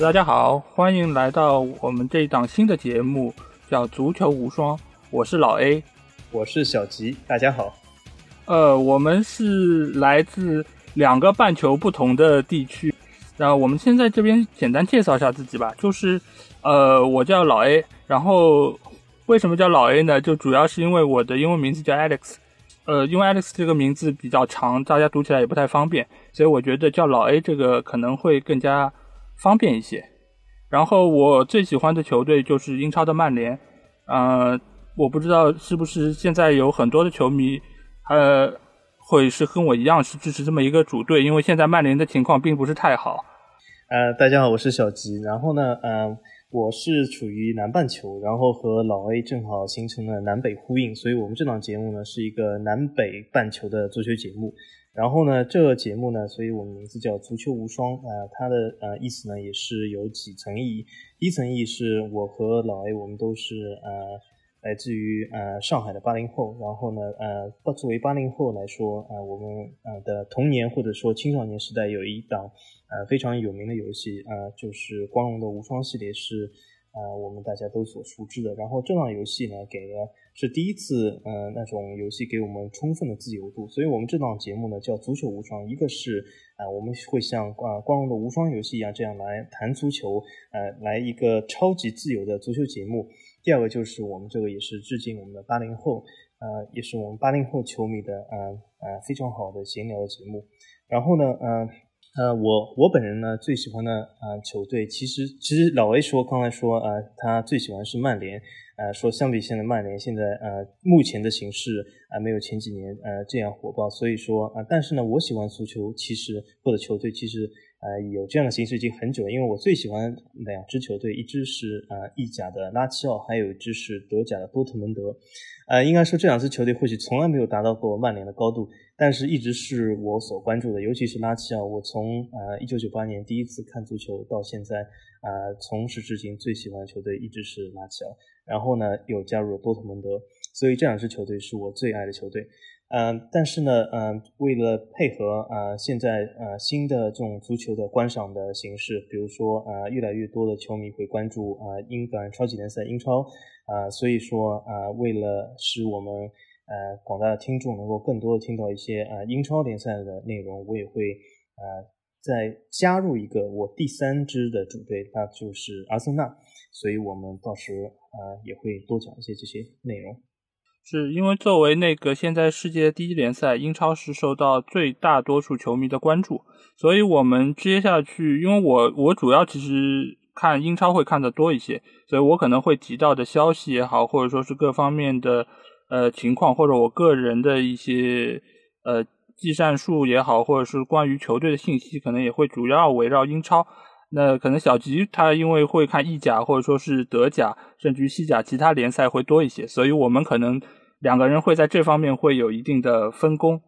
大家好，欢迎来到我们这一档新的节目，叫《足球无双》。我是老 A，我是小吉，大家好。呃，我们是来自两个半球不同的地区。然后我们先在这边简单介绍一下自己吧。就是，呃，我叫老 A。然后为什么叫老 A 呢？就主要是因为我的英文名字叫 Alex。呃，因为 Alex 这个名字比较长，大家读起来也不太方便，所以我觉得叫老 A 这个可能会更加。方便一些，然后我最喜欢的球队就是英超的曼联，呃，我不知道是不是现在有很多的球迷，呃，会是跟我一样是支持这么一个主队，因为现在曼联的情况并不是太好。呃，大家好，我是小吉，然后呢，呃，我是处于南半球，然后和老 A 正好形成了南北呼应，所以我们这档节目呢是一个南北半球的足球节目。然后呢，这个节目呢，所以我们名字叫“足球无双”啊，它的呃意思呢也是有几层意义。第一层意义是我和老 A 我们都是呃来自于呃上海的八零后，然后呢呃作为八零后来说呃我们呃的童年或者说青少年时代有一档呃非常有名的游戏呃就是光荣的无双系列是。呃，我们大家都所熟知的。然后这档游戏呢，给了是第一次，呃，那种游戏给我们充分的自由度。所以我们这档节目呢叫足球无双，一个是啊，我们会像啊光荣的无双游戏一样这样来谈足球，呃，来一个超级自由的足球节目。第二个就是我们这个也是致敬我们的八零后，呃，也是我们八零后球迷的，呃呃非常好的闲聊的节目。然后呢，呃。呃，我我本人呢最喜欢的呃球队，其实其实老 A 说刚才说呃他最喜欢是曼联，呃说相比现在曼联现在呃目前的形势啊没有前几年呃这样火爆，所以说啊但是呢我喜欢足球其实或者球队其实呃有这样的形式已经很久，因为我最喜欢两支球队，一支是呃意甲的拉齐奥，还有一支是德甲的多特蒙德。呃，应该说这两支球队或许从来没有达到过曼联的高度，但是一直是我所关注的，尤其是拉齐奥。我从呃一九九八年第一次看足球到现在，呃从始至今最喜欢的球队一直是拉齐奥。然后呢，又加入了多特蒙德，所以这两支球队是我最爱的球队。嗯，但是呢，嗯，为了配合呃现在呃新的这种足球的观赏的形式，比如说呃越来越多的球迷会关注啊英格兰超级联赛英超。啊，所以说啊，为了使我们呃广大的听众能够更多的听到一些呃英超联赛的内容，我也会呃再加入一个我第三支的主队，那就是阿森纳。所以我们到时呃也会多讲一些这些内容。是因为作为那个现在世界第一联赛英超是受到最大多数球迷的关注，所以我们接下去，因为我我主要其实。看英超会看的多一些，所以我可能会提到的消息也好，或者说是各方面的呃情况，或者我个人的一些呃计算术也好，或者是关于球队的信息，可能也会主要围绕英超。那可能小吉他因为会看意甲或者说是德甲，甚至于西甲其他联赛会多一些，所以我们可能两个人会在这方面会有一定的分工。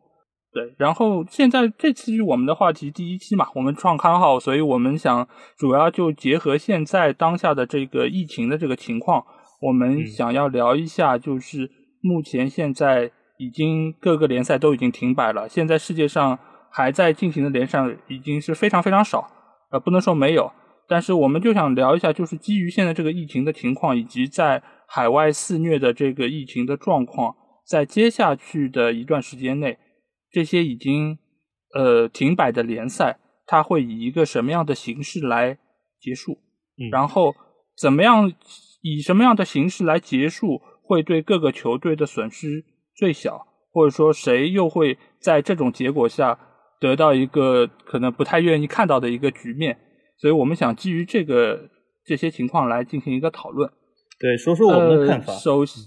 对，然后现在这期我们的话题第一期嘛，我们创刊号，所以我们想主要就结合现在当下的这个疫情的这个情况，我们想要聊一下，就是目前现在已经各个联赛都已经停摆了，现在世界上还在进行的联赛已经是非常非常少，呃，不能说没有，但是我们就想聊一下，就是基于现在这个疫情的情况，以及在海外肆虐的这个疫情的状况，在接下去的一段时间内。这些已经呃停摆的联赛，它会以一个什么样的形式来结束？然后怎么样以什么样的形式来结束，会对各个球队的损失最小？或者说谁又会在这种结果下得到一个可能不太愿意看到的一个局面？所以我们想基于这个这些情况来进行一个讨论。对，说说我们的看法。首 先，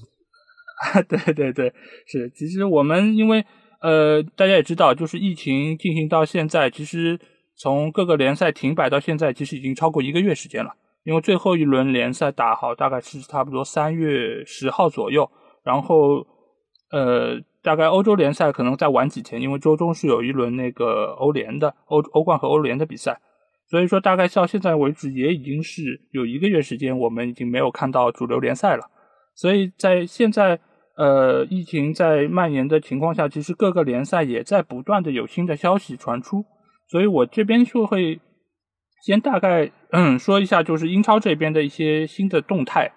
对对对，是，其实我们因为。呃，大家也知道，就是疫情进行到现在，其实从各个联赛停摆到现在，其实已经超过一个月时间了。因为最后一轮联赛打好，大概是差不多三月十号左右，然后呃，大概欧洲联赛可能再晚几天，因为周中是有一轮那个欧联的欧欧冠和欧联的比赛，所以说大概到现在为止，也已经是有一个月时间，我们已经没有看到主流联赛了。所以在现在。呃，疫情在蔓延的情况下，其实各个联赛也在不断的有新的消息传出，所以我这边就会先大概嗯说一下，就是英超这边的一些新的动态。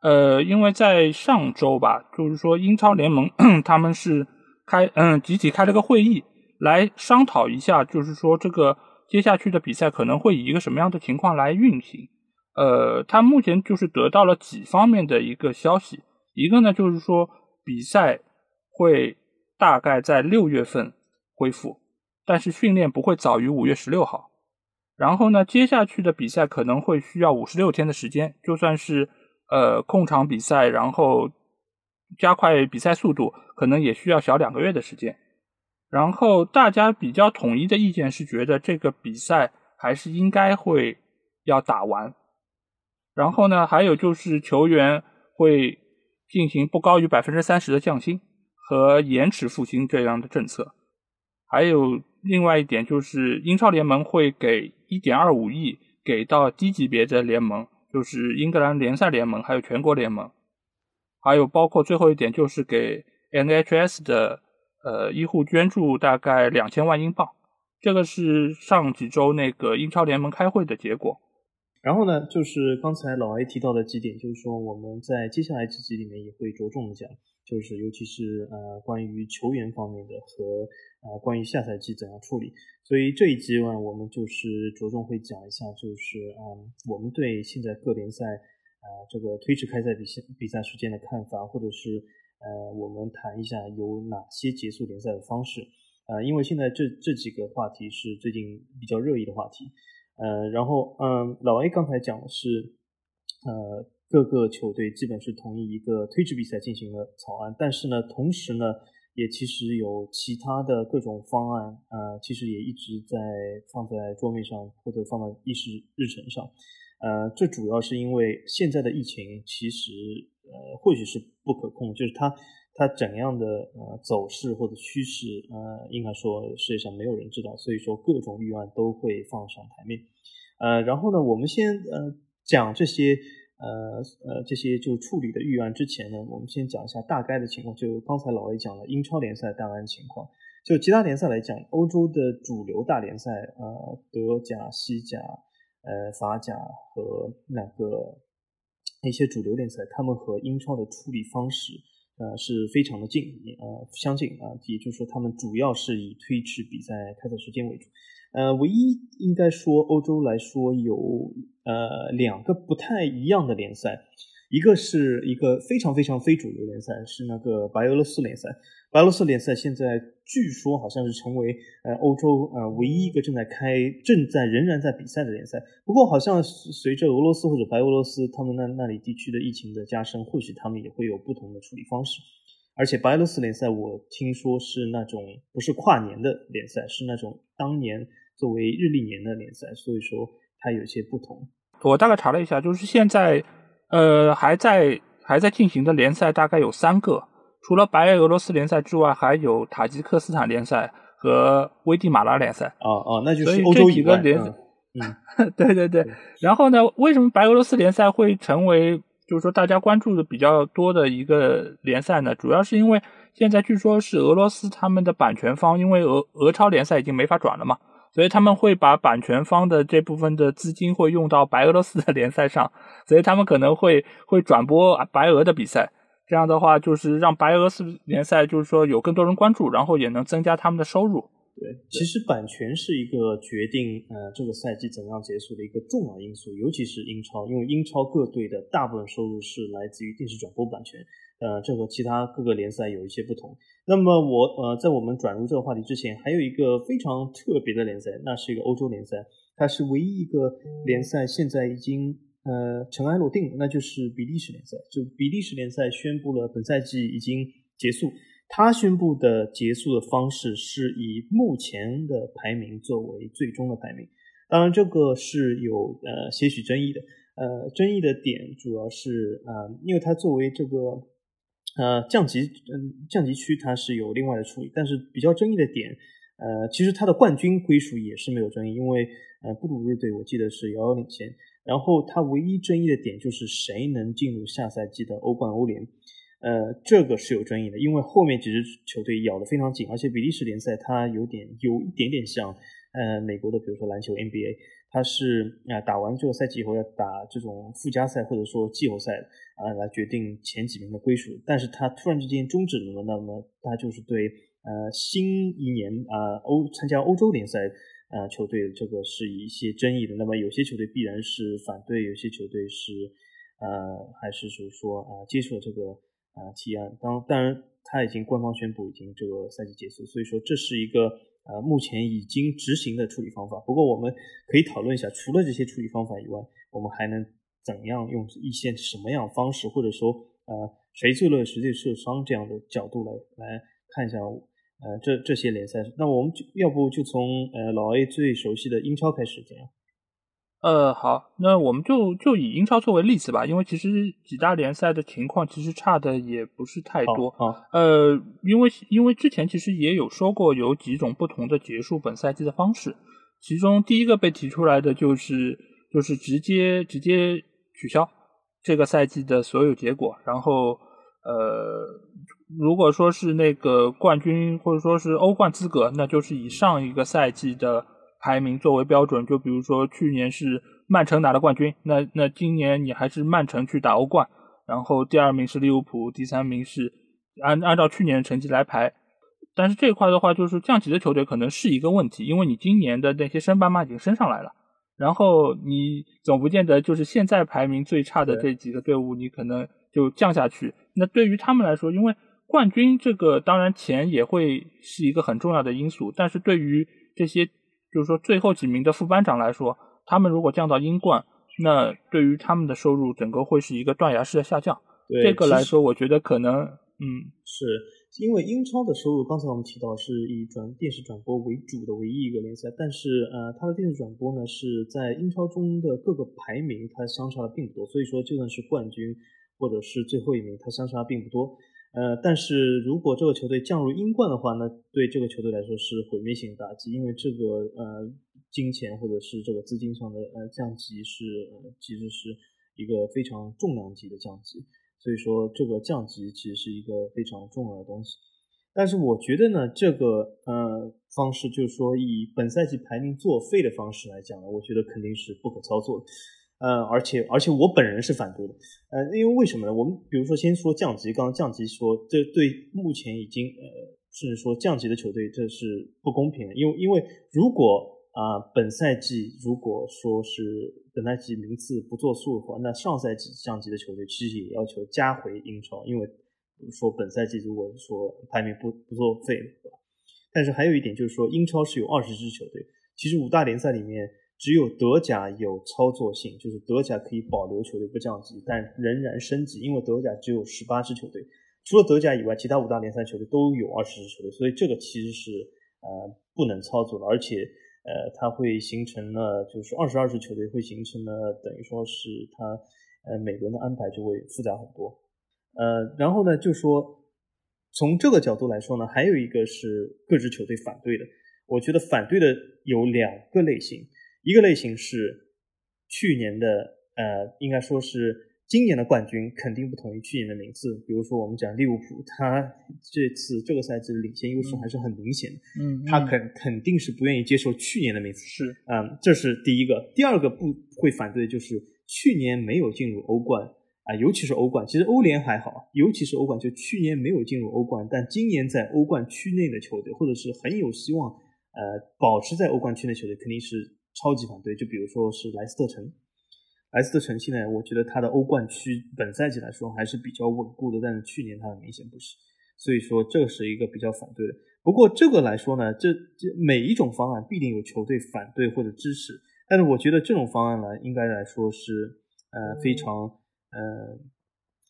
呃，因为在上周吧，就是说英超联盟 他们是开嗯集体开了个会议，来商讨一下，就是说这个接下去的比赛可能会以一个什么样的情况来运行。呃，他目前就是得到了几方面的一个消息，一个呢就是说比赛会大概在六月份恢复，但是训练不会早于五月十六号。然后呢，接下去的比赛可能会需要五十六天的时间，就算是。呃，控场比赛，然后加快比赛速度，可能也需要小两个月的时间。然后大家比较统一的意见是，觉得这个比赛还是应该会要打完。然后呢，还有就是球员会进行不高于百分之三十的降薪和延迟复兴这样的政策。还有另外一点就是，英超联盟会给一点二五亿给到低级别的联盟。就是英格兰联赛联盟，还有全国联盟，还有包括最后一点就是给 NHS 的呃医护捐助大概两千万英镑，这个是上几周那个英超联盟开会的结果。然后呢，就是刚才老 A 提到的几点，就是说我们在接下来几集里面也会着重的讲，就是尤其是呃关于球员方面的和。啊，关于下赛季怎样处理，所以这一集呢，我们就是着重会讲一下，就是嗯，我们对现在各联赛啊这个推迟开赛比赛比赛时间的看法，或者是呃，我们谈一下有哪些结束联赛的方式，呃，因为现在这这几个话题是最近比较热议的话题，呃，然后嗯，老 A 刚才讲的是，呃，各个球队基本是同意一个推迟比赛进行了草案，但是呢，同时呢。也其实有其他的各种方案，呃，其实也一直在放在桌面上或者放在议事日程上，呃，这主要是因为现在的疫情其实呃或许是不可控，就是它它怎样的呃走势或者趋势，呃，应该说世界上没有人知道，所以说各种预案都会放上台面，呃，然后呢，我们先呃讲这些。呃呃，这些就处理的预案之前呢，我们先讲一下大概的情况。就刚才老 A 讲了英超联赛大概情况，就其他联赛来讲，欧洲的主流大联赛，呃，德甲、西甲、呃，法甲和那个一些主流联赛，他们和英超的处理方式，呃，是非常的近，呃，相近啊。也就是说，他们主要是以推迟比赛开赛时间为主。呃，唯一应该说欧洲来说有呃两个不太一样的联赛，一个是一个非常非常非主流联赛，是那个白俄罗斯联赛。白俄罗斯联赛现在据说好像是成为呃欧洲呃唯一一个正在开、正在仍然在比赛的联赛。不过好像随着俄罗斯或者白俄罗斯他们那那里地区的疫情的加深，或许他们也会有不同的处理方式。而且白俄罗斯联赛我听说是那种不是跨年的联赛，是那种当年。作为日历年的联赛，所以说它有些不同。我大概查了一下，就是现在呃还在还在进行的联赛大概有三个，除了白俄罗斯联赛之外，还有塔吉克斯坦联赛和危地马拉联赛。哦哦，那就是欧洲几个联 对对对。然后呢，为什么白俄罗斯联赛会成为就是说大家关注的比较多的一个联赛呢？主要是因为现在据说是俄罗斯他们的版权方，因为俄俄超联赛已经没法转了嘛。所以他们会把版权方的这部分的资金会用到白俄罗斯的联赛上，所以他们可能会会转播白俄的比赛，这样的话就是让白俄罗斯联赛就是说有更多人关注，然后也能增加他们的收入。对，其实版权是一个决定呃这个赛季怎样结束的一个重要因素，尤其是英超，因为英超各队的大部分收入是来自于电视转播版权，呃，这和其他各个联赛有一些不同。那么我呃，在我们转入这个话题之前，还有一个非常特别的联赛，那是一个欧洲联赛，它是唯一一个联赛现在已经呃尘埃落定了，那就是比利时联赛。就比利时联赛宣布了本赛季已经结束，它宣布的结束的方式是以目前的排名作为最终的排名。当然，这个是有呃些许争议的，呃，争议的点主要是呃，因为它作为这个。呃，降级，嗯，降级区它是有另外的处理，但是比较争议的点，呃，其实它的冠军归属也是没有争议，因为呃，布鲁日队我记得是遥遥领先，然后它唯一争议的点就是谁能进入下赛季的欧冠、欧联，呃，这个是有争议的，因为后面几支球队咬得非常紧，而且比利时联赛它有点有一点点像呃美国的，比如说篮球 NBA，他是啊打完这个赛季以后要打这种附加赛或者说季后赛啊来决定前几名的归属，但是它突然之间终止了，那么他就是对呃新一年啊欧参加欧洲联赛呃球队这个是一些争议的，那么有些球队必然是反对，有些球队是呃还是就是说啊接受这个啊提案，当当然他已经官方宣布已经这个赛季结束，所以说这是一个。呃，目前已经执行的处理方法。不过，我们可以讨论一下，除了这些处理方法以外，我们还能怎样用一些什么样方式，或者说，呃，谁最乐谁最受伤这样的角度来来看一下，呃，这这些联赛。那我们就要不就从呃老 A 最熟悉的英超开始，怎样？呃，好，那我们就就以英超作为例子吧，因为其实几大联赛的情况其实差的也不是太多。呃，因为因为之前其实也有说过有几种不同的结束本赛季的方式，其中第一个被提出来的就是就是直接直接取消这个赛季的所有结果，然后呃，如果说是那个冠军或者说是欧冠资格，那就是以上一个赛季的。排名作为标准，就比如说去年是曼城拿了冠军，那那今年你还是曼城去打欧冠，然后第二名是利物浦，第三名是按按照去年的成绩来排。但是这一块的话，就是降级的球队可能是一个问题，因为你今年的那些升班马已经升上来了，然后你总不见得就是现在排名最差的这几个队伍，你可能就降下去。那对于他们来说，因为冠军这个当然钱也会是一个很重要的因素，但是对于这些。就是说，最后几名的副班长来说，他们如果降到英冠，那对于他们的收入整个会是一个断崖式的下降。这个来说，我觉得可能，嗯，是因为英超的收入，刚才我们提到是以转电视转播为主的唯一一个联赛，但是呃，它的电视转播呢是在英超中的各个排名它相差的并不多，所以说就算是冠军或者是最后一名，它相差并不多。呃，但是如果这个球队降入英冠的话，那对这个球队来说是毁灭性打击，因为这个呃金钱或者是这个资金上的呃降级是呃其实是一个非常重量级的降级，所以说这个降级其实是一个非常重要的东西。但是我觉得呢，这个呃方式就是说以本赛季排名作废的方式来讲呢，我觉得肯定是不可操作的。呃，而且而且我本人是反对的，呃，因为为什么呢？我们比如说先说降级，刚刚降级说这对目前已经呃，甚至说降级的球队这是不公平的，因为因为如果啊本赛季如果说是本赛季名次不作数的话，那上赛季降级的球队其实也要求加回英超，因为说本赛季如果说排名不不作废，对吧？但是还有一点就是说，英超是有二十支球队，其实五大联赛里面。只有德甲有操作性，就是德甲可以保留球队不降级，但仍然升级，因为德甲只有十八支球队，除了德甲以外，其他五大联赛球队都有二十支球队，所以这个其实是呃不能操作的，而且呃它会形成了就是二十二支球队会形成了等于说是它呃每轮的安排就会复杂很多，呃然后呢就说从这个角度来说呢，还有一个是各支球队反对的，我觉得反对的有两个类型。一个类型是去年的，呃，应该说是今年的冠军肯定不同于去年的名次。比如说，我们讲利物浦，他 这次这个赛季的领先优势还是很明显的。嗯，他肯肯定是不愿意接受去年的名次。是，嗯，这是第一个。第二个不会反对就是去年没有进入欧冠啊，尤其是欧冠。其实欧联还好，尤其是欧冠，就去年没有进入欧冠，但今年在欧冠区内的球队，或者是很有希望呃保持在欧冠区内球队，肯定是。超级反对，就比如说是莱斯特城，莱斯特城现在我觉得他的欧冠区本赛季来说还是比较稳固的，但是去年他很明显不是，所以说这是一个比较反对的。不过这个来说呢，这这每一种方案必定有球队反对或者支持，但是我觉得这种方案呢，应该来说是呃非常呃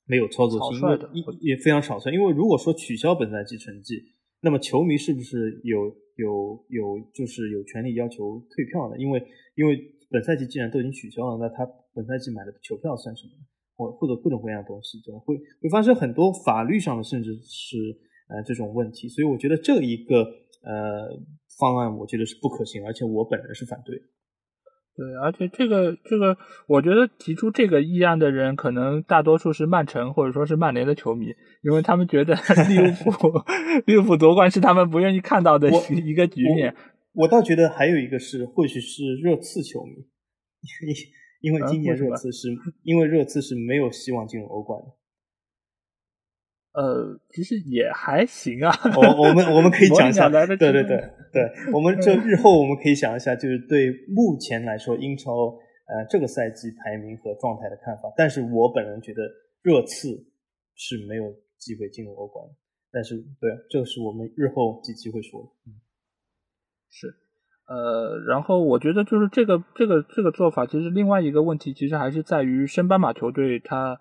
没有操作性，因为也非常少算。因为如果说取消本赛季成绩，那么球迷是不是有？有有就是有权利要求退票呢，因为因为本赛季既然都已经取消了，那他本赛季买的球票算什么？或或者各种各样的东西，就会会发生很多法律上的甚至是呃这种问题，所以我觉得这一个呃方案，我觉得是不可行，而且我本人是反对。对，而且这个这个，我觉得提出这个议案的人，可能大多数是曼城或者说是曼联的球迷，因为他们觉得 利物浦利物浦夺冠是他们不愿意看到的一个局面。我倒觉得还有一个是，或许是热刺球迷，因为今年热刺是因为热刺是没有希望进入欧冠的。呃，其实也还行啊。我我们我们可以讲一下，对对对对，我们这日后我们可以想一下，就是对目前来说英超呃这个赛季排名和状态的看法。但是我本人觉得热刺是没有机会进入欧冠的。但是对，这个是我们日后几期会说的。嗯，是，呃，然后我觉得就是这个这个这个做法，其实另外一个问题，其实还是在于升班马球队他。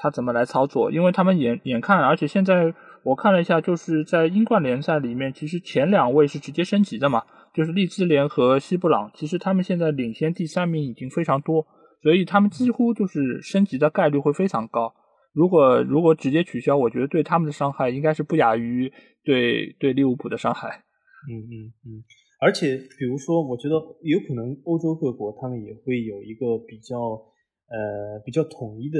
他怎么来操作？因为他们眼眼看，而且现在我看了一下，就是在英冠联赛里面，其实前两位是直接升级的嘛，就是利兹联和西布朗，其实他们现在领先第三名已经非常多，所以他们几乎就是升级的概率会非常高。如果如果直接取消，我觉得对他们的伤害应该是不亚于对对利物浦的伤害。嗯嗯嗯，而且比如说，我觉得有可能欧洲各国他们也会有一个比较呃比较统一的。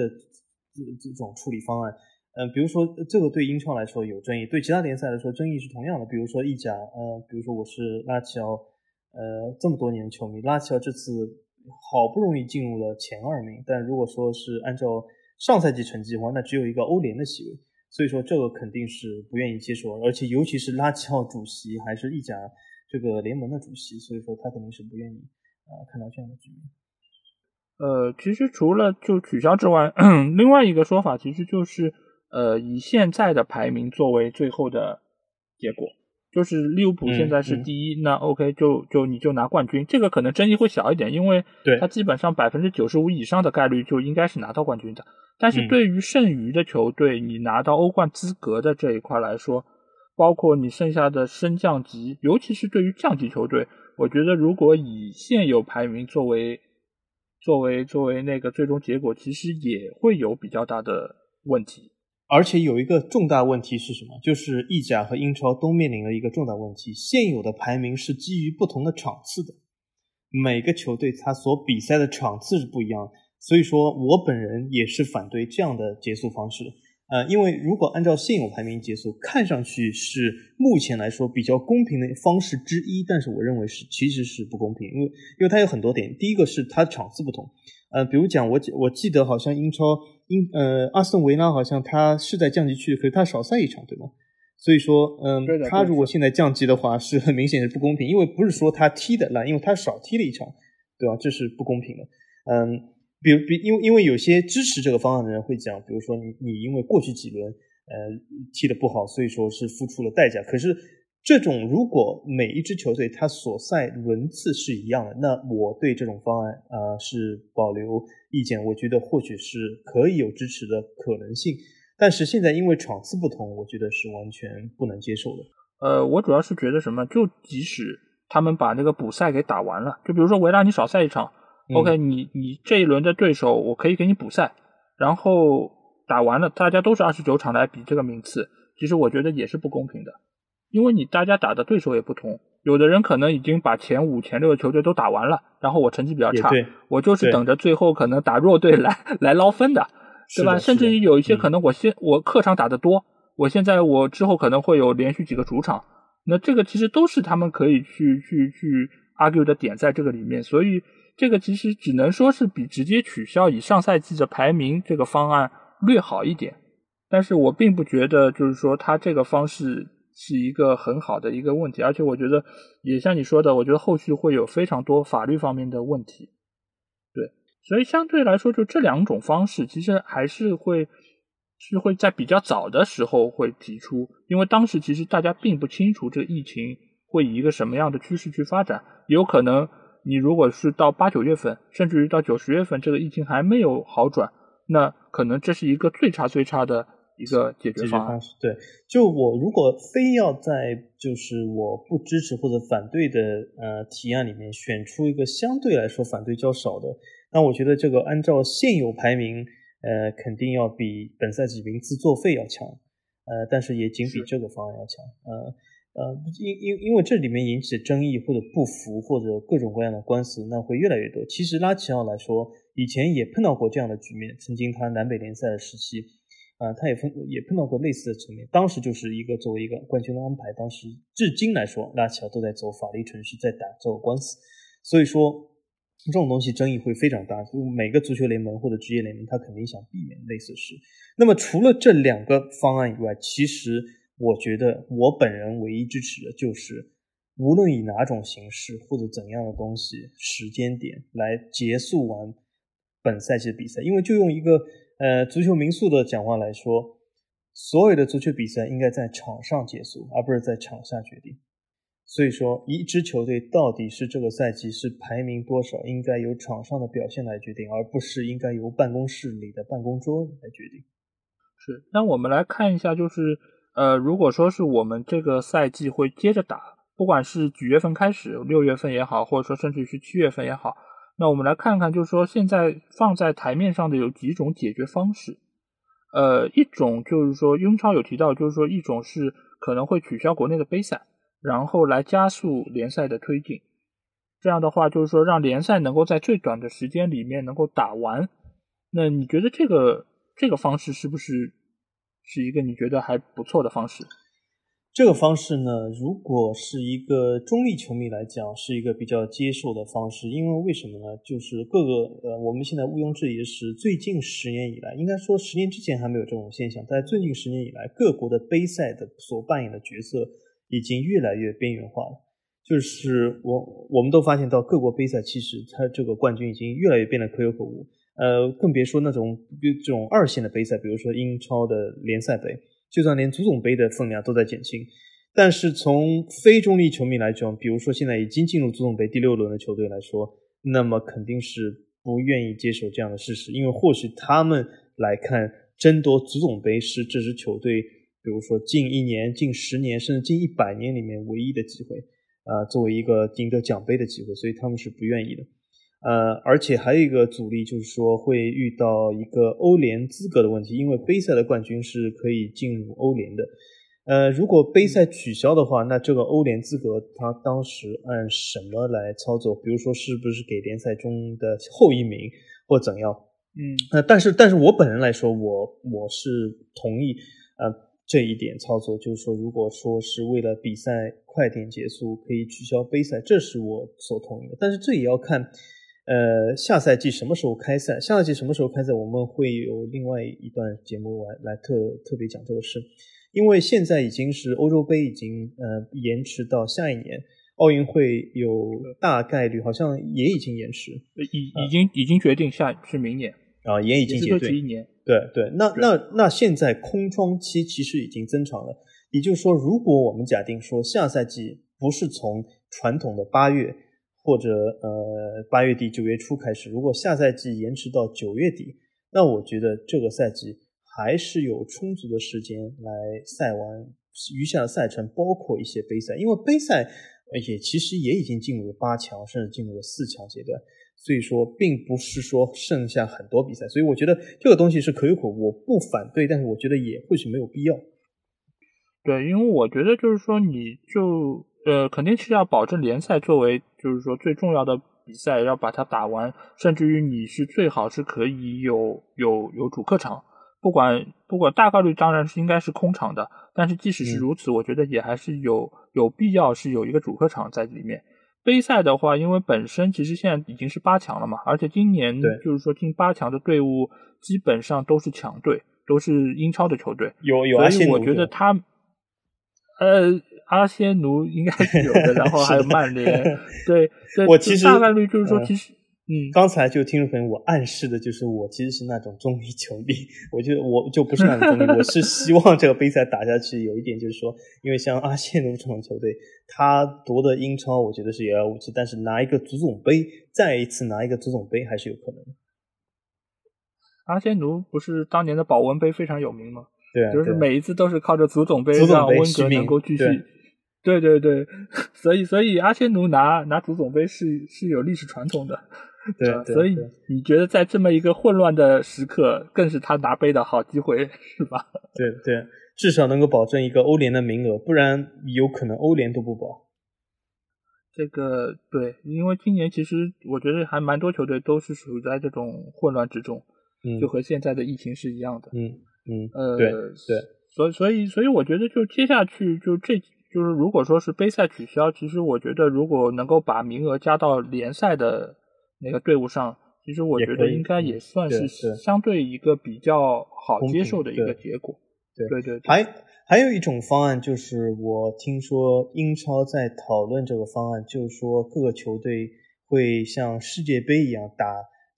这这种处理方案，嗯，比如说这个对英超来说有争议，对其他联赛来说争议是同样的。比如说意甲，呃，比如说我是拉齐奥，呃，这么多年球迷，拉齐奥这次好不容易进入了前二名，但如果说是按照上赛季成绩的话，那只有一个欧联的席位，所以说这个肯定是不愿意接受，而且尤其是拉齐奥主席还是意甲这个联盟的主席，所以说他肯定是不愿意啊看到这样的局面。呃，其实除了就取消之外，另外一个说法其实就是，呃，以现在的排名作为最后的结果，就是利物浦现在是第一，那 OK 就就你就拿冠军，这个可能争议会小一点，因为它基本上百分之九十五以上的概率就应该是拿到冠军的。但是对于剩余的球队，你拿到欧冠资格的这一块来说，包括你剩下的升降级，尤其是对于降级球队，我觉得如果以现有排名作为作为作为那个最终结果，其实也会有比较大的问题，而且有一个重大问题是什么？就是意甲和英超都面临了一个重大问题，现有的排名是基于不同的场次的，每个球队它所比赛的场次是不一样，所以说我本人也是反对这样的结束方式。呃，因为如果按照现有排名结束，看上去是目前来说比较公平的方式之一，但是我认为是其实是不公平，因为因为它有很多点。第一个是它场次不同，呃，比如讲我我记得好像英超英呃阿斯顿维拉好像他是在降级区，可是他少赛一场，对吗？所以说，嗯，他如果现在降级的话，是很明显是不公平，因为不是说他踢的烂，因为他少踢了一场，对吧？这是不公平的，嗯。比如，比因为因为有些支持这个方案的人会讲，比如说你你因为过去几轮呃踢的不好，所以说是付出了代价。可是这种如果每一支球队他所赛轮次是一样的，那我对这种方案啊是保留意见。我觉得或许是可以有支持的可能性，但是现在因为场次不同，我觉得是完全不能接受的。呃，我主要是觉得什么，就即使他们把那个补赛给打完了，就比如说维拉你少赛一场。OK，你你这一轮的对手，我可以给你补赛，然后打完了，大家都是二十九场来比这个名次，其实我觉得也是不公平的，因为你大家打的对手也不同，有的人可能已经把前五、前六的球队都打完了，然后我成绩比较差，我就是等着最后可能打弱队来来捞分的，对吧？甚至于有一些可能我先我客场打的多，我现在我之后可能会有连续几个主场，那这个其实都是他们可以去去去 argue 的点在这个里面，所以。这个其实只能说是比直接取消以上赛季的排名这个方案略好一点，但是我并不觉得就是说他这个方式是一个很好的一个问题，而且我觉得也像你说的，我觉得后续会有非常多法律方面的问题。对，所以相对来说，就这两种方式其实还是会是会在比较早的时候会提出，因为当时其实大家并不清楚这个疫情会以一个什么样的趋势去发展，有可能。你如果是到八九月份，甚至于到九十月份，这个疫情还没有好转，那可能这是一个最差最差的一个解决方案。对，就我如果非要在就是我不支持或者反对的呃提案里面选出一个相对来说反对较少的，那我觉得这个按照现有排名，呃，肯定要比本赛季名次作废要强，呃，但是也仅比这个方案要强，呃。呃，因因因为这里面引起的争议或者不服或者各种各样的官司，那会越来越多。其实拉齐奥来说，以前也碰到过这样的局面。曾经他南北联赛的时期，啊，他也碰也碰到过类似的层面。当时就是一个作为一个冠军的安排，当时至今来说，拉齐奥都在走法律程序，在打这个官司。所以说，这种东西争议会非常大。就每个足球联盟或者职业联盟，他肯定想避免类似事。那么除了这两个方案以外，其实我觉得我本人唯一支持的就是，无论以哪种形式或者怎样的东西时间点来结束完本赛季的比赛，因为就用一个。呃，足球民宿的讲话来说，所有的足球比赛应该在场上结束，而不是在场下决定。所以说，一支球队到底是这个赛季是排名多少，应该由场上的表现来决定，而不是应该由办公室里的办公桌来决定。是。那我们来看一下，就是呃，如果说是我们这个赛季会接着打，不管是几月份开始，六月份也好，或者说甚至是七月份也好。那我们来看看，就是说现在放在台面上的有几种解决方式。呃，一种就是说英超有提到，就是说一种是可能会取消国内的杯赛，然后来加速联赛的推进。这样的话，就是说让联赛能够在最短的时间里面能够打完。那你觉得这个这个方式是不是是一个你觉得还不错的方式？这个方式呢，如果是一个中立球迷来讲，是一个比较接受的方式。因为为什么呢？就是各个呃，我们现在毋庸置疑是，最近十年以来，应该说十年之前还没有这种现象，在最近十年以来，各国的杯赛的所扮演的角色已经越来越边缘化了。就是我我们都发现到，各国杯赛其实它这个冠军已经越来越变得可有可无。呃，更别说那种这种二线的杯赛，比如说英超的联赛杯。就算连足总杯的分量都在减轻，但是从非中立球迷来讲，比如说现在已经进入足总杯第六轮的球队来说，那么肯定是不愿意接受这样的事实，因为或许他们来看争夺足总杯是这支球队，比如说近一年、近十年甚至近一百年里面唯一的机会，啊，作为一个赢得奖杯的机会，所以他们是不愿意的。呃，而且还有一个阻力，就是说会遇到一个欧联资格的问题，因为杯赛的冠军是可以进入欧联的。呃，如果杯赛取消的话，那这个欧联资格他当时按什么来操作？比如说，是不是给联赛中的后一名或怎样？嗯，呃，但是，但是我本人来说，我我是同意呃这一点操作，就是说，如果说是为了比赛快点结束，可以取消杯赛，这是我所同意的。但是这也要看。呃，下赛季什么时候开赛？下赛季什么时候开赛？我们会有另外一段节目来来特特别讲这个事，因为现在已经是欧洲杯已经呃延迟到下一年，奥运会有大概率好像也已经延迟，已已经已经决定下是明年啊，也已经结对，一年，对对，那那那现在空窗期其实已经增长了，也就是说，如果我们假定说下赛季不是从传统的八月。或者呃八月底九月初开始，如果下赛季延迟到九月底，那我觉得这个赛季还是有充足的时间来赛完余下的赛程，包括一些杯赛，因为杯赛也其实也已经进入了八强，甚至进入了四强阶段，所以说并不是说剩下很多比赛，所以我觉得这个东西是可有可无，我不反对，但是我觉得也或许没有必要。对，因为我觉得就是说你就。呃，肯定是要保证联赛作为就是说最重要的比赛，要把它打完，甚至于你是最好是可以有有有主客场，不管不管大概率当然是应该是空场的，但是即使是如此，我觉得也还是有有必要是有一个主客场在里面。杯赛的话，因为本身其实现在已经是八强了嘛，而且今年就是说进八强的队伍基本上都是强队，都是英超的球队，有有所以我觉得他呃。阿仙奴应该是有的，然后还有曼联，对，我其实大概率就是说，其实，嗯，刚才就听众朋友，我暗示的就是我其实是那种中立球迷，我觉得我就不是那种中立，我是希望这个杯赛打下去，有一点就是说，因为像阿仙奴这种球队，他夺得英超，我觉得是遥遥无期，但是拿一个足总杯，再一次拿一个足总杯还是有可能的。阿仙奴不是当年的保温杯非常有名吗？对，就是每一次都是靠着足总杯让温格能够继续。对对对，所以所以阿仙奴拿拿足总杯是是有历史传统的，对，所以你觉得在这么一个混乱的时刻，更是他拿杯的好机会，是吧？对对，至少能够保证一个欧联的名额，不然有可能欧联都不保。这个对，因为今年其实我觉得还蛮多球队都是属于在这种混乱之中，嗯，就和现在的疫情是一样的，嗯。嗯，呃，对对，所以所以所以我觉得就接下去就这就是如果说是杯赛取消，其实我觉得如果能够把名额加到联赛的那个队伍上，其实我觉得应该也算是相对一个比较好接受的一个结果。对对对，还还有一种方案就是我听说英超在讨论这个方案，就是说各个球队会像世界杯一样打。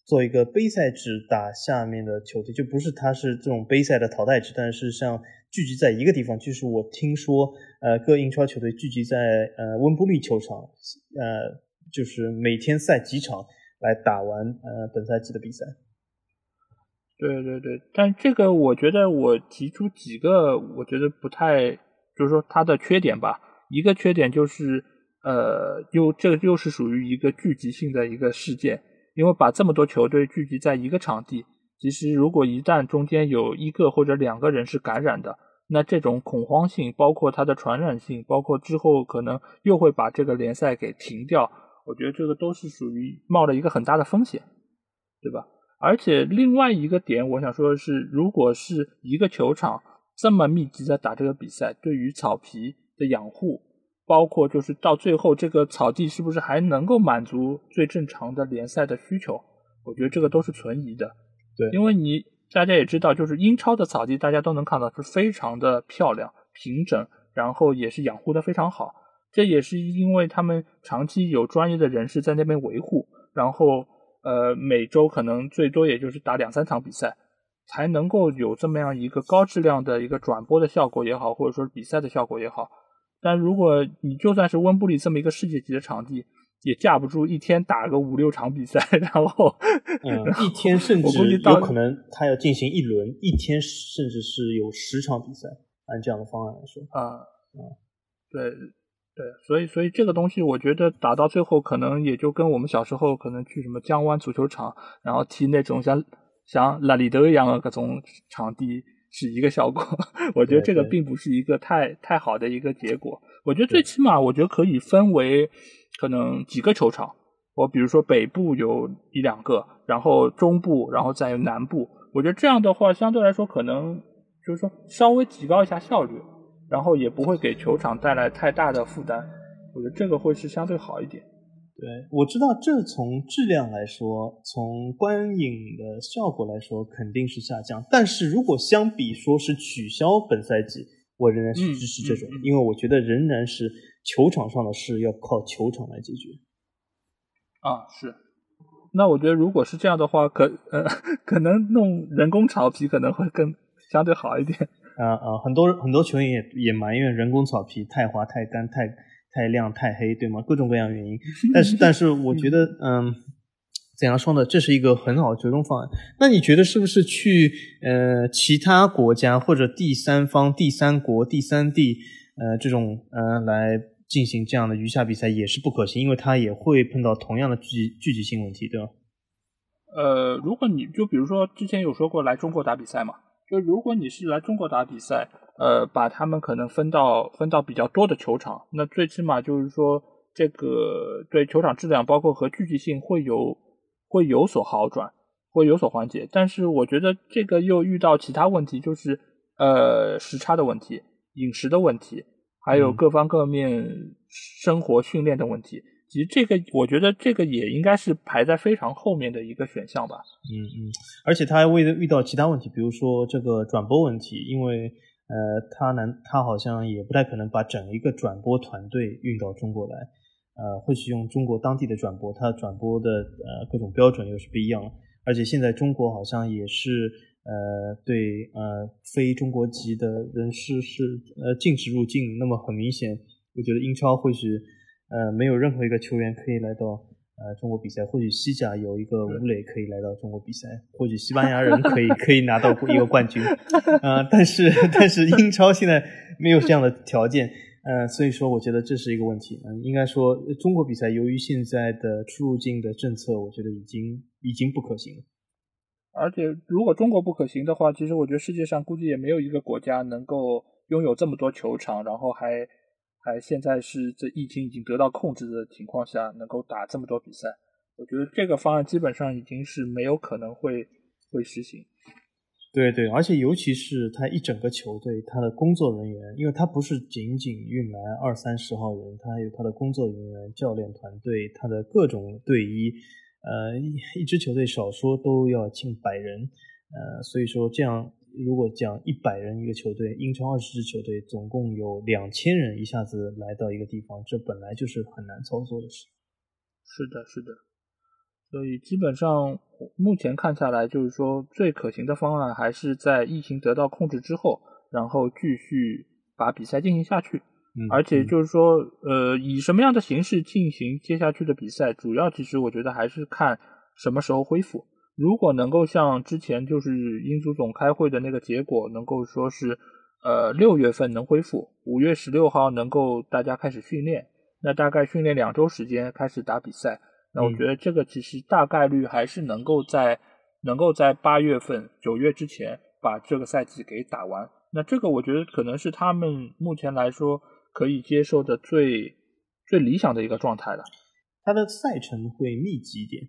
做一个杯赛制打下面的球队，就不是它是这种杯赛的淘汰制，但是像聚集在一个地方，就是我听说，呃，各英超球队聚集在呃温布利球场，呃，就是每天赛几场来打完呃本赛季的比赛。对对对，但这个我觉得我提出几个，我觉得不太，就是说它的缺点吧。一个缺点就是，呃，又这个又是属于一个聚集性的一个事件。因为把这么多球队聚集在一个场地，其实如果一旦中间有一个或者两个人是感染的，那这种恐慌性，包括它的传染性，包括之后可能又会把这个联赛给停掉，我觉得这个都是属于冒了一个很大的风险，对吧？而且另外一个点，我想说的是，如果是一个球场这么密集的打这个比赛，对于草皮的养护。包括就是到最后，这个草地是不是还能够满足最正常的联赛的需求？我觉得这个都是存疑的。对，因为你大家也知道，就是英超的草地，大家都能看到是非常的漂亮、平整，然后也是养护的非常好。这也是因为他们长期有专业的人士在那边维护，然后呃每周可能最多也就是打两三场比赛，才能够有这么样一个高质量的一个转播的效果也好，或者说比赛的效果也好。但如果你就算是温布利这么一个世界级的场地，也架不住一天打个五六场比赛，然后，嗯，一天甚至有可能他要进行一轮，一天甚至是有十场比赛，按这样的方案来说，啊，嗯，对，对，所以，所以这个东西，我觉得打到最后，可能也就跟我们小时候可能去什么江湾足球场，然后踢那种像像拉里德一样的各种场地。是一个效果，我觉得这个并不是一个太太好的一个结果。我觉得最起码，我觉得可以分为可能几个球场，我比如说北部有一两个，然后中部，然后再有南部。我觉得这样的话，相对来说可能就是说稍微提高一下效率，然后也不会给球场带来太大的负担。我觉得这个会是相对好一点。对，我知道这从质量来说，从观影的效果来说肯定是下降。但是如果相比说是取消本赛季，我仍然是支持这种，因为我觉得仍然是球场上的事要靠球场来解决。啊，是。那我觉得如果是这样的话，可呃 可能弄人工草皮可能会更相对好一点。啊啊，很多很多球员也也埋怨人工草皮太滑、太干、太。太亮太黑，对吗？各种各样原因，但是但是我觉得，嗯，怎样说呢？这是一个很好的折中方案。那你觉得是不是去呃其他国家或者第三方、第三国、第三地呃这种呃来进行这样的余下比赛也是不可行？因为它也会碰到同样的聚聚集性问题，对吧？呃，如果你就比如说之前有说过来中国打比赛嘛，就如果你是来中国打比赛。呃，把他们可能分到分到比较多的球场，那最起码就是说，这个对球场质量，包括和聚集性会有会有所好转，会有所缓解。但是我觉得这个又遇到其他问题，就是呃时差的问题、饮食的问题，还有各方各面生活训练的问题。其实这个我觉得这个也应该是排在非常后面的一个选项吧。嗯嗯，而且他还为遇到其他问题，比如说这个转播问题，因为。呃，他难，他好像也不太可能把整一个转播团队运到中国来，呃，或许用中国当地的转播，他转播的呃各种标准又是不一样。而且现在中国好像也是呃对呃非中国籍的人士是呃禁止入境，那么很明显，我觉得英超或许呃没有任何一个球员可以来到。呃，中国比赛或许西甲有一个吴磊可以来到中国比赛，或许西班牙人可以 可以拿到一个冠军，呃，但是但是英超现在没有这样的条件，呃，所以说我觉得这是一个问题。嗯，应该说中国比赛由于现在的出入境的政策，我觉得已经已经不可行了。而且如果中国不可行的话，其实我觉得世界上估计也没有一个国家能够拥有这么多球场，然后还。还现在是这疫情已经得到控制的情况下，能够打这么多比赛，我觉得这个方案基本上已经是没有可能会会实行。对对，而且尤其是他一整个球队，他的工作人员，因为他不是仅仅运来二三十号人，他还有他的工作人员、教练团队，他的各种队医，呃，一支球队少说都要近百人，呃，所以说这样如果讲一百人一个球队，英超二十支球队总共有两千人一下子来到一个地方，这本来就是很难操作的事。是的，是的。所以基本上目前看下来，就是说最可行的方案还是在疫情得到控制之后，然后继续把比赛进行下去。而且就是说，呃，以什么样的形式进行接下去的比赛，主要其实我觉得还是看什么时候恢复。如果能够像之前就是英足总开会的那个结果，能够说是呃六月份能恢复，五月十六号能够大家开始训练，那大概训练两周时间开始打比赛。那我觉得这个其实大概率还是能够在能够在八月份、九月之前把这个赛季给打完。那这个我觉得可能是他们目前来说可以接受的最最理想的一个状态了。它的赛程会密集一点，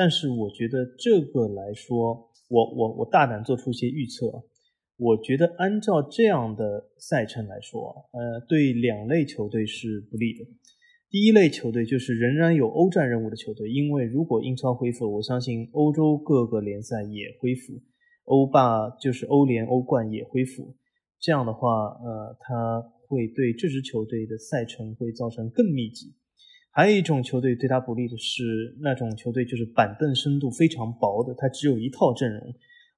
但是我觉得这个来说，我我我大胆做出一些预测。我觉得按照这样的赛程来说，呃，对两类球队是不利的。第一类球队就是仍然有欧战任务的球队，因为如果英超恢复，我相信欧洲各个联赛也恢复，欧霸就是欧联、欧冠也恢复。这样的话，呃，它会对这支球队的赛程会造成更密集。还有一种球队对他不利的是，那种球队就是板凳深度非常薄的，他只有一套阵容，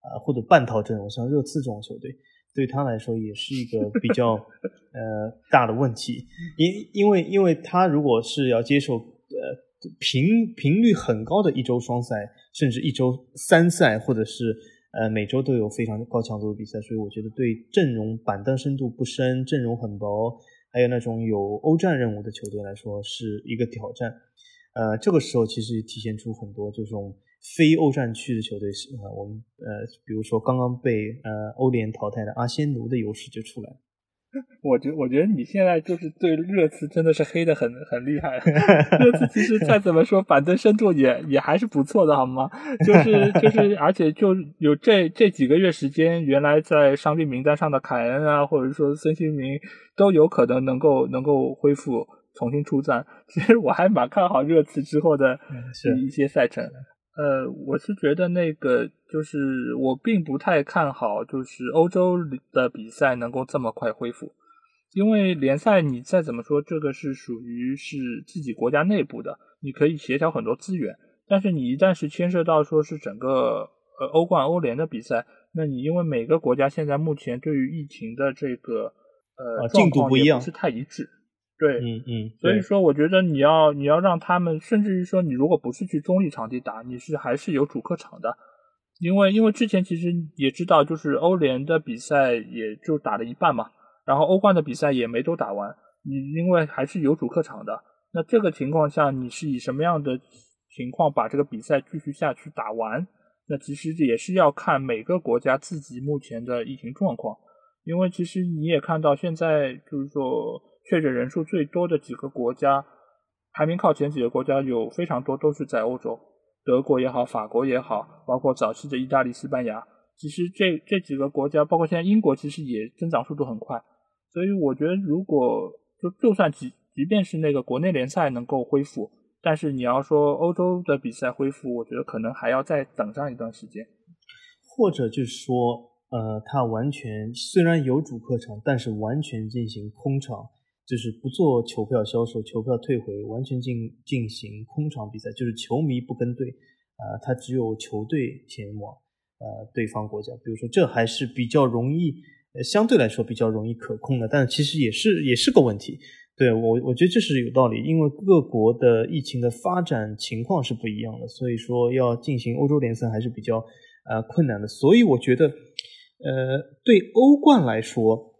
啊，或者半套阵容，像热刺这种球队。对他来说也是一个比较呃大的问题，因因为因为他如果是要接受呃频频率很高的一周双赛，甚至一周三赛，或者是呃每周都有非常高强度的比赛，所以我觉得对阵容板凳深度不深、阵容很薄，还有那种有欧战任务的球队来说是一个挑战。呃，这个时候其实体现出很多这种。非欧战区的球队是啊，我们呃，比如说刚刚被呃欧联淘汰的阿仙奴的优势就出来了。我觉我觉得你现在就是对热刺真的是黑的很很厉害。热刺其实再怎么说板凳深度也也还是不错的，好吗？就是就是，而且就有这这几个月时间，原来在伤病名单上的凯恩啊，或者说孙兴民都有可能能够能够恢复重新出战。其实我还蛮看好热刺之后的一些赛程。呃，我是觉得那个就是我并不太看好，就是欧洲的比赛能够这么快恢复，因为联赛你再怎么说，这个是属于是自己国家内部的，你可以协调很多资源，但是你一旦是牵涉到说是整个呃欧冠、欧联的比赛，那你因为每个国家现在目前对于疫情的这个呃进度不一样，是太一致。对，嗯嗯，所以说我觉得你要你要让他们，甚至于说你如果不是去中立场地打，你是还是有主客场的，因为因为之前其实也知道，就是欧联的比赛也就打了一半嘛，然后欧冠的比赛也没都打完，你因为还是有主客场的，那这个情况下你是以什么样的情况把这个比赛继续下去打完？那其实也是要看每个国家自己目前的疫情状况，因为其实你也看到现在就是说。确诊人数最多的几个国家，排名靠前几个国家有非常多都是在欧洲，德国也好，法国也好，包括早期的意大利、西班牙。其实这这几个国家，包括现在英国，其实也增长速度很快。所以我觉得，如果就就算即即便是那个国内联赛能够恢复，但是你要说欧洲的比赛恢复，我觉得可能还要再等上一段时间，或者就是说，呃，它完全虽然有主客场，但是完全进行空场。就是不做球票销售，球票退回，完全进进行空场比赛，就是球迷不跟队，啊，他只有球队前往，呃，对方国家。比如说，这还是比较容易，呃，相对来说比较容易可控的，但其实也是也是个问题。对我，我觉得这是有道理，因为各国的疫情的发展情况是不一样的，所以说要进行欧洲联赛还是比较呃困难的。所以我觉得，呃，对欧冠来说。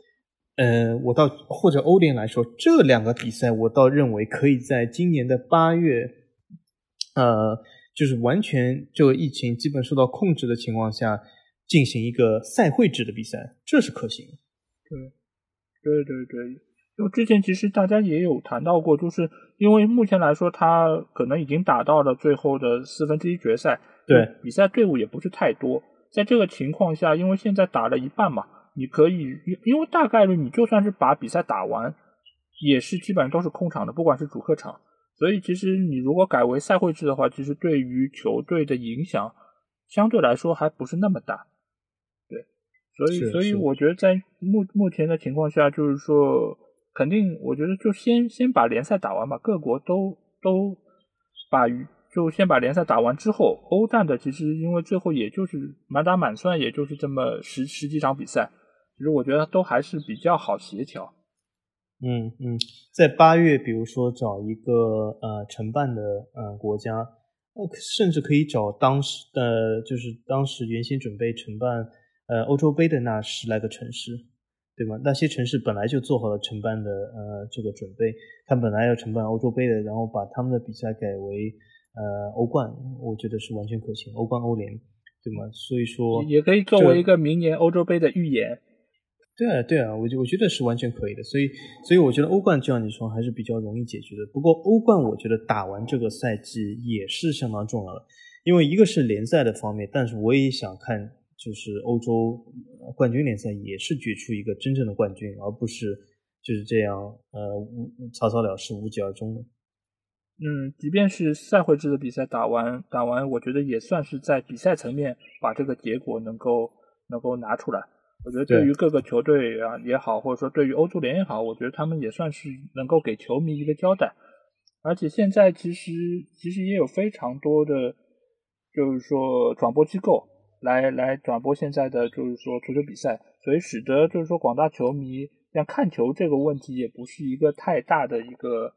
呃，我到或者欧联来说，这两个比赛我倒认为可以在今年的八月，呃，就是完全这个疫情基本受到控制的情况下，进行一个赛会制的比赛，这是可行。对，对对对，因为之前其实大家也有谈到过，就是因为目前来说，他可能已经打到了最后的四分之一决赛，对，比赛队伍也不是太多。在这个情况下，因为现在打了一半嘛，你可以因为大概率你就算是把比赛打完，也是基本上都是空场的，不管是主客场。所以其实你如果改为赛会制的话，其实对于球队的影响相对来说还不是那么大。对，所以所以我觉得在目目前的情况下，就是说肯定，我觉得就先先把联赛打完吧，各国都都把就先把联赛打完之后，欧战的其实因为最后也就是满打满算，也就是这么十十几场比赛，其实我觉得都还是比较好协调。嗯嗯，在八月，比如说找一个呃承办的呃国家，呃甚至可以找当时的，就是当时原先准备承办呃欧洲杯的那十来个城市，对吗？那些城市本来就做好了承办的呃这个准备，他本来要承办欧洲杯的，然后把他们的比赛改为。呃，欧冠我觉得是完全可行，欧冠、欧联，对吗？所以说也可以作为一个明年欧洲杯的预演。对啊，对啊，我觉我觉得是完全可以的。所以，所以我觉得欧冠就像你说，还是比较容易解决的。不过欧冠，我觉得打完这个赛季也是相当重要的，因为一个是联赛的方面，但是我也想看，就是欧洲冠军联赛也是决出一个真正的冠军，而不是就是这样呃无草草了事、无疾而终的。嗯，即便是赛会制的比赛打完打完，我觉得也算是在比赛层面把这个结果能够能够拿出来。我觉得对于各个球队啊也好，或者说对于欧足联也好，我觉得他们也算是能够给球迷一个交代。而且现在其实其实也有非常多的，就是说转播机构来来转播现在的就是说足球比赛，所以使得就是说广大球迷像看球这个问题也不是一个太大的一个。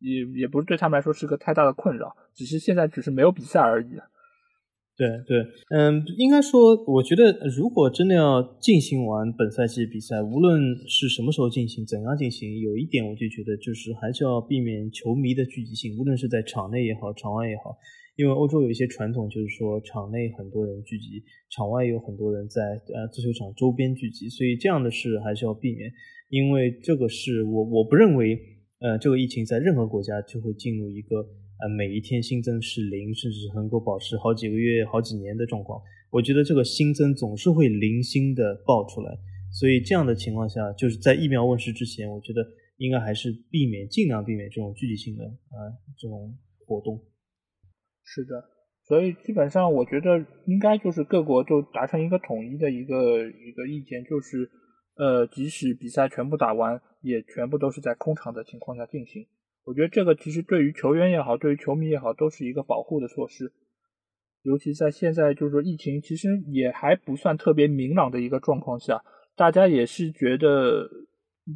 也也不是对他们来说是个太大的困扰，只是现在只是没有比赛而已。对对，嗯，应该说，我觉得如果真的要进行完本赛季比赛，无论是什么时候进行，怎样进行，有一点我就觉得就是还是要避免球迷的聚集性，无论是在场内也好，场外也好，因为欧洲有一些传统，就是说场内很多人聚集，场外有很多人在呃足球场周边聚集，所以这样的事还是要避免，因为这个是我我不认为。呃，这个疫情在任何国家就会进入一个呃每一天新增是零，甚至能够保持好几个月、好几年的状况。我觉得这个新增总是会零星的爆出来，所以这样的情况下，就是在疫苗问世之前，我觉得应该还是避免尽量避免这种聚集性的啊这种活动。是的，所以基本上我觉得应该就是各国就达成一个统一的一个一个意见，就是呃，即使比赛全部打完。也全部都是在空场的情况下进行，我觉得这个其实对于球员也好，对于球迷也好，都是一个保护的措施。尤其在现在就是说疫情其实也还不算特别明朗的一个状况下，大家也是觉得，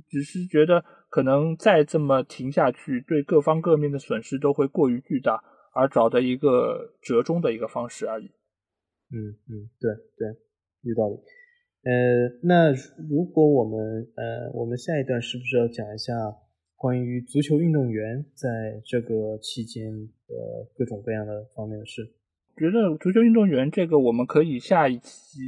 只是觉得可能再这么停下去，对各方各面的损失都会过于巨大，而找的一个折中的一个方式而已。嗯嗯，对对，有道理。呃，那如果我们呃，我们下一段是不是要讲一下关于足球运动员在这个期间的各种各样的方面的事？觉得足球运动员这个，我们可以下一期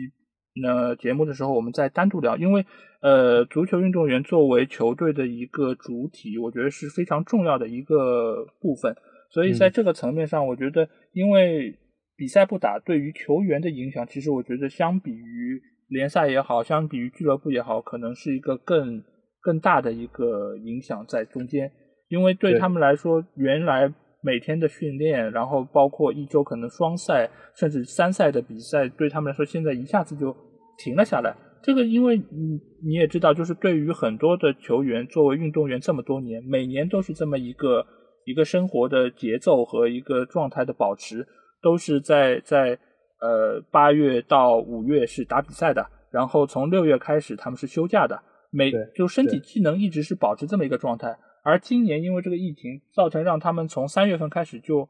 那节目的时候我们再单独聊，因为呃，足球运动员作为球队的一个主体，我觉得是非常重要的一个部分，所以在这个层面上，我觉得因为比赛不打，对于球员的影响，其实我觉得相比于。联赛也好，相比于俱乐部也好，可能是一个更更大的一个影响在中间，因为对他们来说，原来每天的训练，然后包括一周可能双赛甚至三赛的比赛，对他们来说，现在一下子就停了下来。这个，因为你你也知道，就是对于很多的球员，作为运动员这么多年，每年都是这么一个一个生活的节奏和一个状态的保持，都是在在。呃，八月到五月是打比赛的，然后从六月开始他们是休假的，每就身体机能一直是保持这么一个状态。而今年因为这个疫情，造成让他们从三月份开始就，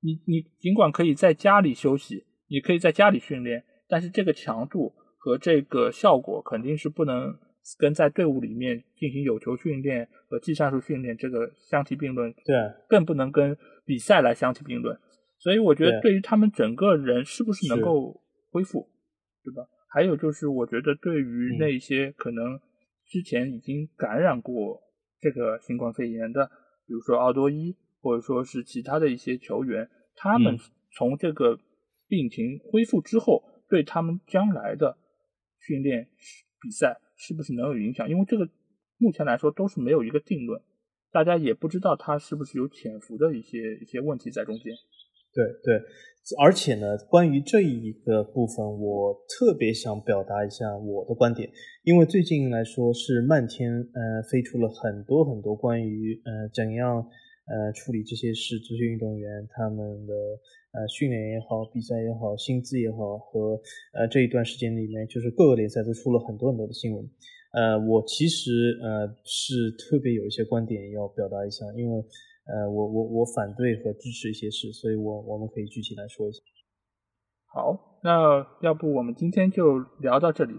你你尽管可以在家里休息，你可以在家里训练，但是这个强度和这个效果肯定是不能跟在队伍里面进行有球训练和技战术训练这个相提并论，对，更不能跟比赛来相提并论。所以我觉得，对于他们整个人是不是能够恢复，对吧？还有就是，我觉得对于那些可能之前已经感染过这个新冠肺炎的，比如说奥多伊，或者说是其他的一些球员，他们从这个病情恢复之后，对他们将来的训练比赛是不是能有影响？因为这个目前来说都是没有一个定论，大家也不知道它是不是有潜伏的一些一些问题在中间。对对，而且呢，关于这一个部分，我特别想表达一下我的观点，因为最近来说是漫天呃飞出了很多很多关于呃怎样呃处理这些事，足球运动员他们的呃训练也好，比赛也好，薪资也好，和呃这一段时间里面，就是各个联赛都出了很多很多的新闻。呃，我其实呃是特别有一些观点要表达一下，因为。呃，我我我反对和支持一些事，所以我我们可以具体来说一下。好，那要不我们今天就聊到这里，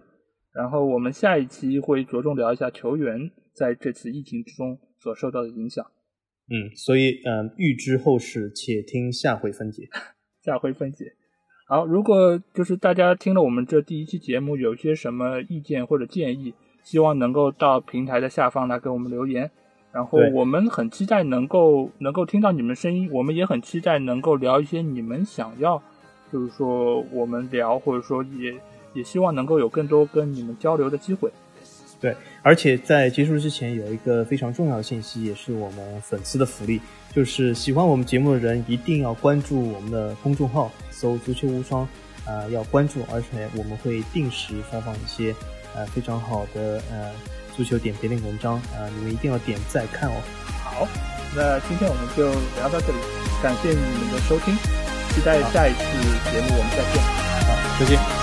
然后我们下一期会着重聊一下球员在这次疫情之中所受到的影响。嗯，所以嗯，预知后事，且听下回分解。下回分解。好，如果就是大家听了我们这第一期节目，有些什么意见或者建议，希望能够到平台的下方来给我们留言。然后我们很期待能够能够听到你们声音，我们也很期待能够聊一些你们想要，就是说我们聊，或者说也也希望能够有更多跟你们交流的机会。对，而且在结束之前有一个非常重要的信息，也是我们粉丝的福利，就是喜欢我们节目的人一定要关注我们的公众号，搜“足球无双”，啊，要关注，而且我们会定时发放一些呃非常好的呃。足球点评的文章啊，你们一定要点赞看哦。好，那今天我们就聊到这里，感谢你们的收听，期待下一次节目我们再见。好，再见。